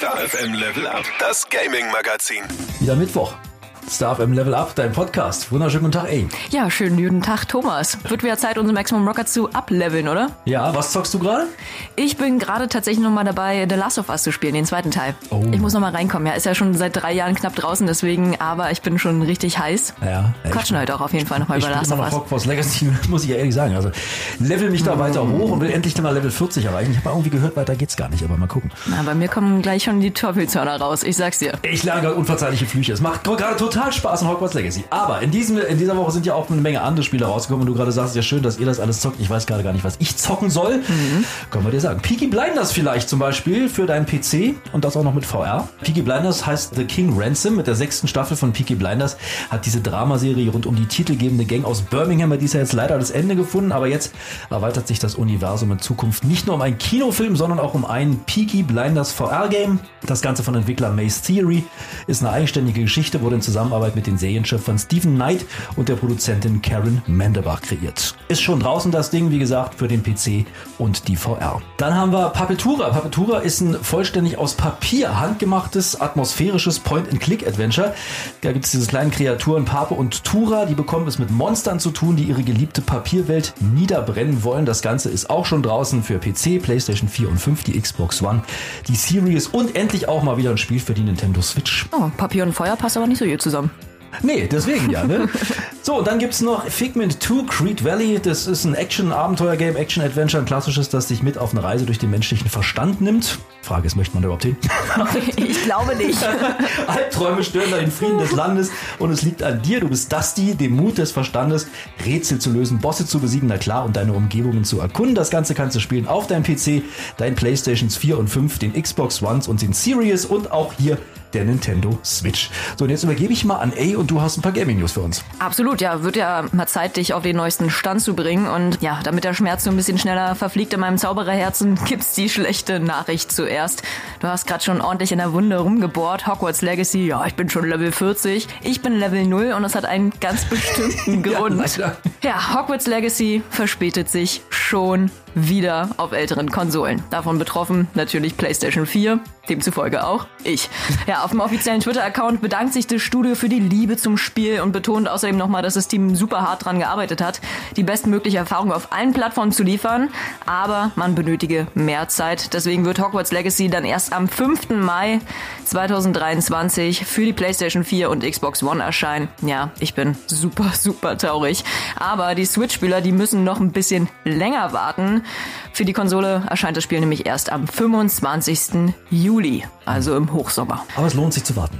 Star FM Level Up, das Gaming Magazin. Wieder Mittwoch. Star FM Level Up, dein Podcast. Wunderschönen guten Tag, ey. Ja, schönen guten Tag, Thomas. Wird wieder Zeit, unseren Maximum Rocker zu upleveln, oder? Ja, was zockst du gerade? Ich bin gerade tatsächlich nochmal dabei, The Last of Us zu spielen, den zweiten Teil. Oh. Ich muss nochmal reinkommen. Ja, ist ja schon seit drei Jahren knapp draußen, deswegen, aber ich bin schon richtig heiß. Ja. Quatschen heute auch auf jeden Fall nochmal über Last of Us. Hogwarts Legacy, muss ich ja ehrlich sagen. Also level mich da weiter hoch und will endlich dann mal Level 40 erreichen. Ich habe irgendwie gehört, weiter geht's gar nicht, aber mal gucken. Na, bei mir kommen gleich schon die Teufelshörner raus, ich sag's dir. Ich lerne gerade unverzeihliche Flüche. Es macht gerade total Spaß in Hogwarts Legacy. Aber in, diesem, in dieser Woche sind ja auch eine Menge andere Spiele rausgekommen. Und du gerade sagst, ja schön, dass ihr das alles zockt. Ich weiß gerade gar nicht, was ich zocken soll. Können wir dir sagen. Peaky Blinders vielleicht zum Beispiel für deinen PC und das auch noch mit VR. Peaky Blinders heißt The King Ransom. Mit der sechsten Staffel von Peaky Blinders hat diese Dramaserie rund um die titelgebende Gang aus Birmingham, die ist ja jetzt leider das Ende gefunden. Aber jetzt erweitert sich das Universum in Zukunft nicht nur um einen Kinofilm, sondern auch um ein Peaky Blinders VR-Game. Das Ganze von Entwickler Maze Theory ist eine eigenständige Geschichte, wurde in Zusammenarbeit mit den Serienschöpfern Stephen Knight und der Produzentin Karen Mandebach kreiert. Ist schon draußen das Ding, wie gesagt, für den PC und die VR. Dann haben wir Papetura. Papetura ist ein vollständig aus Papier handgemachtes, atmosphärisches Point-and-Click-Adventure. Da gibt es diese kleinen Kreaturen Pape und Tura, die bekommen es mit Monstern zu tun, die ihre geliebte Papierwelt niederbrennen wollen. Das Ganze ist auch schon draußen für PC, PlayStation 4 und 5, die Xbox One, die Series und endlich auch mal wieder ein Spiel für die Nintendo Switch. Oh, Papier und Feuer passt aber nicht so gut zusammen. Nee, deswegen ja, ne? So, dann gibt's noch Figment 2 Creed Valley. Das ist ein Action-Abenteuer-Game, Action-Adventure, ein klassisches, das dich mit auf eine Reise durch den menschlichen Verstand nimmt. Frage ist, möchte man da überhaupt hin? ich glaube nicht. Albträume stören da den Frieden des Landes und es liegt an dir. Du bist Dusty, dem Mut des Verstandes, Rätsel zu lösen, Bosse zu besiegen, na klar, und deine Umgebungen zu erkunden. Das Ganze kannst du spielen auf deinem PC, deinen Playstations 4 und 5, den Xbox Ones und den Series und auch hier der Nintendo Switch. So, und jetzt übergebe ich mal an A und du hast ein paar Gaming News für uns. Absolut, ja, wird ja mal Zeit, dich auf den neuesten Stand zu bringen. Und ja, damit der Schmerz so ein bisschen schneller verfliegt in meinem Zaubererherzen, gibt's die schlechte Nachricht zuerst. Du hast gerade schon ordentlich in der Wunde rumgebohrt. Hogwarts Legacy, ja, ich bin schon Level 40. Ich bin Level 0 und das hat einen ganz bestimmten Grund. leider. Ja, Hogwarts Legacy verspätet sich schon wieder auf älteren Konsolen. Davon betroffen natürlich PlayStation 4, demzufolge auch ich. Ja, auf dem offiziellen Twitter-Account bedankt sich das Studio für die Liebe zum Spiel und betont außerdem nochmal, dass das Team super hart dran gearbeitet hat, die bestmögliche Erfahrung auf allen Plattformen zu liefern, aber man benötige mehr Zeit. Deswegen wird Hogwarts Legacy dann erst am 5. Mai 2023 für die PlayStation 4 und Xbox One erscheinen. Ja, ich bin super, super traurig. Aber die Switch-Spieler, die müssen noch ein bisschen länger warten. Für die Konsole erscheint das Spiel nämlich erst am 25. Juli, also im Hochsommer. Aber es lohnt sich zu warten.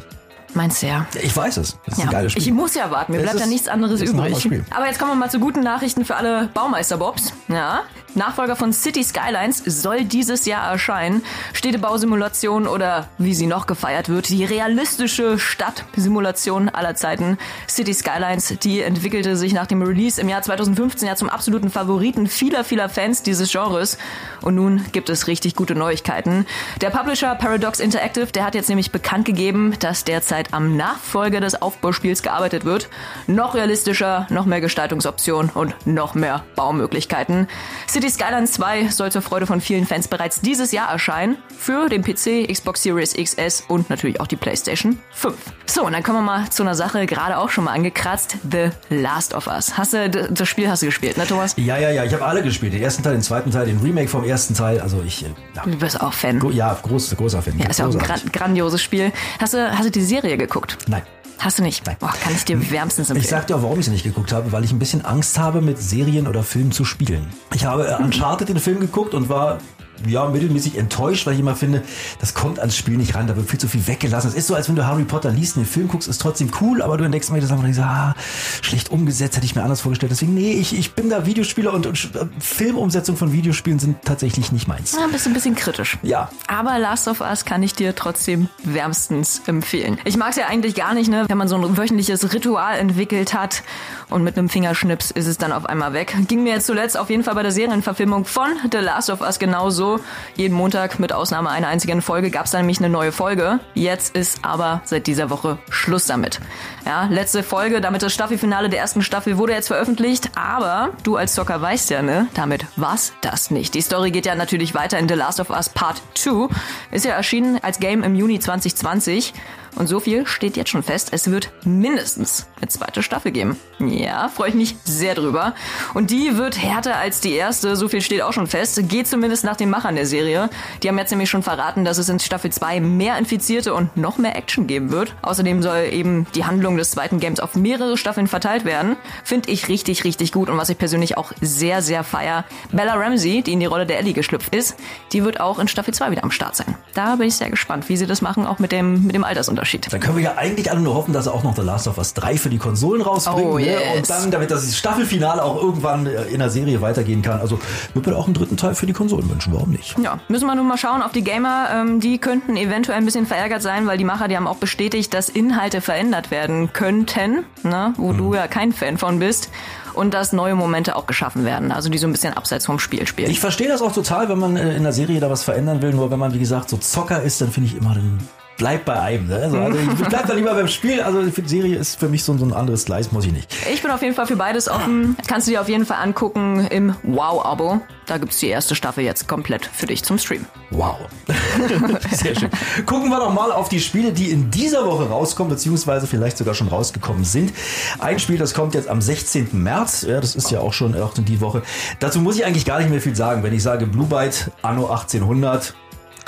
Meinst du ja? Ich weiß es. Das ist Ja, ein geiles Spiel. ich muss ja warten, mir Es bleibt ja nichts anderes übrig. Aber jetzt kommen wir mal zu guten Nachrichten für alle Baumeisterbobs. Ja, Nachfolger von City Skylines soll dieses Jahr erscheinen. Städtebausimulation oder wie sie noch gefeiert wird, die realistische Stadtsimulation aller Zeiten. City Skylines, die entwickelte sich nach dem Release im Jahr 2015 ja zum absoluten Favoriten vieler, vieler Fans dieses Genres. Und nun gibt es richtig gute Neuigkeiten. Der Publisher Paradox Interactive, der hat jetzt nämlich bekannt gegeben, dass derzeit am Nachfolger des Aufbauspiels gearbeitet wird. Noch realistischer, noch mehr Gestaltungsoptionen und noch mehr Baumöglichkeiten. City Skylines 2 soll zur Freude von vielen Fans bereits dieses Jahr erscheinen. Für den PC, Xbox Series XS und natürlich auch die PlayStation 5. So, und dann kommen wir mal zu einer Sache, gerade auch schon mal angekratzt. The Last of Us. Hast du, das Spiel hast du gespielt, ne Thomas? Ja, ja, ja, ich habe alle gespielt. Den ersten Teil, den zweiten Teil, den Remake vom ersten Teil. Also ich, äh, ja, Du bist auch Fan. Gro- ja groß, großer Fan. Ja, ist ja auch ein gran grandioses Spiel. Hast du, hast du die Serie geguckt? Nein. Hast du nicht? Nein. Boah, kann ich dir wärmstens empfehlen. Ich sag dir auch, warum ich sie nicht geguckt habe, weil ich ein bisschen Angst habe, mit Serien oder Filmen zu spielen. Ich habe äh, Uncharted den Film geguckt und war ja, mittelmäßig enttäuscht, weil ich immer finde, das kommt ans Spiel nicht ran, da wird viel zu viel weggelassen. Es ist so, als wenn du Harry Potter liest und den Film guckst, ist trotzdem cool, aber du entdeckst mal das einfach denkst, ah, schlecht umgesetzt, hätte ich mir anders vorgestellt. Deswegen, nee, ich, ich bin da Videospieler und, und äh, Filmumsetzung von Videospielen sind tatsächlich nicht meins. Ja, bist ein bisschen kritisch. Ja. Aber Last of Us kann ich dir trotzdem wärmstens empfehlen. Ich mag es ja eigentlich gar nicht, ne, wenn man so ein wöchentliches Ritual entwickelt hat und mit einem Fingerschnips ist es dann auf einmal weg. Ging mir jetzt zuletzt auf jeden Fall bei der Serienverfilmung von The Last of Us genauso. So. Jeden Montag mit Ausnahme einer einzigen Folge gab es nämlich eine neue Folge. Jetzt ist aber seit dieser Woche Schluss damit. Ja, letzte Folge, damit das Staffelfinale der ersten Staffel wurde jetzt veröffentlicht, aber du als Zocker weißt ja, ne? Damit war's das nicht. Die Story geht ja natürlich weiter in The Last of Us Part 2. Ist ja erschienen als Game im Juni 2020. Und so viel steht jetzt schon fest, es wird mindestens eine zweite Staffel geben. Ja, freue ich mich sehr drüber. Und die wird härter als die erste, so viel steht auch schon fest. Geht zumindest nach den Machern der Serie. Die haben jetzt nämlich schon verraten, dass es in Staffel 2 mehr Infizierte und noch mehr Action geben wird. Außerdem soll eben die Handlung des zweiten Games auf mehrere Staffeln verteilt werden. Finde ich richtig, richtig gut und was ich persönlich auch sehr, sehr feier. Bella Ramsey, die in die Rolle der Ellie geschlüpft ist, die wird auch in Staffel 2 wieder am Start sein. Da bin ich sehr gespannt, wie sie das machen, auch mit dem, mit dem Altersunterschied. Unterschied. Dann können wir ja eigentlich alle nur hoffen, dass er auch noch The Last of Us 3 für die Konsolen rausbringt. Oh, ne? yes. Und dann, damit das Staffelfinale auch irgendwann äh, in der Serie weitergehen kann. Also wird mir auch einen dritten Teil für die Konsolen wünschen. Warum nicht? Ja, müssen wir nun mal schauen auf die Gamer. Ähm, die könnten eventuell ein bisschen verärgert sein, weil die Macher, die haben auch bestätigt, dass Inhalte verändert werden könnten, ne? wo du ja kein Fan von bist. Und dass neue Momente auch geschaffen werden, also die so ein bisschen abseits vom Spiel spielen. Ich verstehe das auch total, wenn man äh, in der Serie da was verändern will. Nur wenn man, wie gesagt, so Zocker ist, dann finde ich immer, dann bleibt bei einem. Ne? Also, also ich bleib da lieber beim Spiel. Also die Serie ist für mich so, so ein anderes Gleis, muss ich nicht. Ich bin auf jeden Fall für beides offen. Kannst du dir auf jeden Fall angucken im Wow-Abo. Da gibt's die erste Staffel jetzt komplett für dich zum Stream. Wow. Sehr schön. Gucken wir doch mal auf die Spiele, die in dieser Woche rauskommen, beziehungsweise vielleicht sogar schon rausgekommen sind. Ein Spiel, das kommt jetzt am 16. März. Ja, das ist ja auch schon auch in die Woche. Dazu muss ich eigentlich gar nicht mehr viel sagen. Wenn ich sage Blue Byte Anno 1800,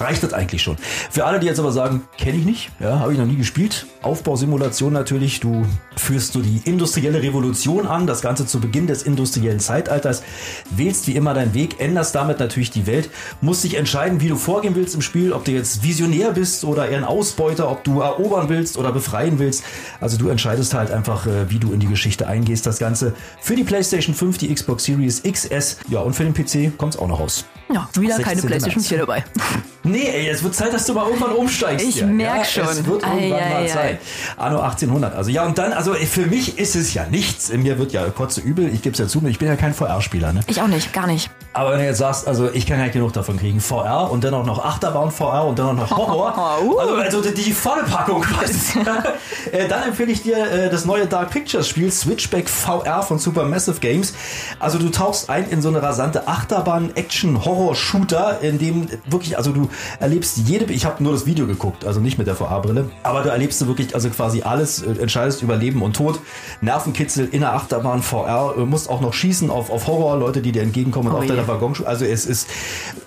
reicht das eigentlich schon. Für alle, die jetzt aber sagen, kenne ich nicht, ja, habe ich noch nie gespielt. Aufbausimulation natürlich, du führst so die industrielle Revolution an, das Ganze zu Beginn des industriellen Zeitalters, wählst wie immer deinen Weg, änderst damit natürlich die Welt, musst dich entscheiden, wie du vorgehen willst im Spiel, ob du jetzt Visionär bist oder eher ein Ausbeuter, ob du erobern willst oder befreien willst. Also du entscheidest halt einfach, äh, wie du in die Geschichte eingehst. Das Ganze für die PlayStation 5, die Xbox Series XS, ja und für den PC kommt es auch noch raus. Ja, wieder keine 16. PlayStation März. 4 dabei. Nee, ey, es wird Zeit, dass du mal irgendwann umsteigst. Ich hier. merk ja, schon. Es wird irgendwann ei, mal ei. Zeit. Anno 1800. Also ja, und dann, also für mich ist es ja nichts. Mir wird ja kurze übel. Ich gebe es ja zu, ich bin ja kein VR-Spieler. Ne? Ich auch nicht, gar nicht. Aber wenn du jetzt sagst, also ich kann ja nicht genug davon kriegen, VR und dann auch noch Achterbahn VR und dann auch noch Horror, Uh. also, also die volle Packung quasi. Äh, dann empfehle ich dir äh, das neue Dark Pictures Spiel Switchback VR von Supermassive Games. Also du tauchst ein in so eine rasante Achterbahn-Action-Horror-Shooter, in dem wirklich, also du erlebst jede, ich habe nur das Video geguckt, also nicht mit der VR-Brille, aber du erlebst du wirklich also quasi alles, äh, entscheidest über Leben und Tod, Nervenkitzel in der Achterbahn VR, äh, musst auch noch schießen auf, auf Horror, Leute, die dir entgegenkommen und Oh auf je. deiner Waggon, also es ist,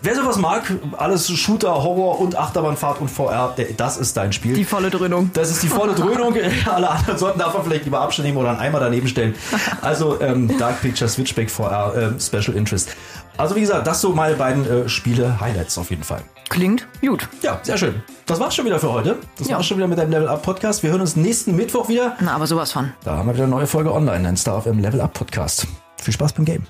wer sowas mag, alles Shooter, Horror und Achterbahnfahrt und VR, das ist dein Spiel. Die volle Dröhnung. Das ist die volle Dröhnung. Alle anderen sollten davon vielleicht lieber Abstand nehmen oder einen Eimer daneben stellen. Also ähm, Dark Picture Switchback VR ähm, Special Interest. Also wie gesagt, das so meine beiden äh, Spiele Highlights auf jeden Fall. Klingt gut. Ja, sehr schön. Das war's schon wieder für heute. Das Ja. war's schon wieder mit deinem Level Up Podcast. Wir hören uns nächsten Mittwoch wieder. Na, aber sowas von. Da haben wir wieder eine neue Folge online, ein Star FM Level Up Podcast. Viel Spaß beim Game.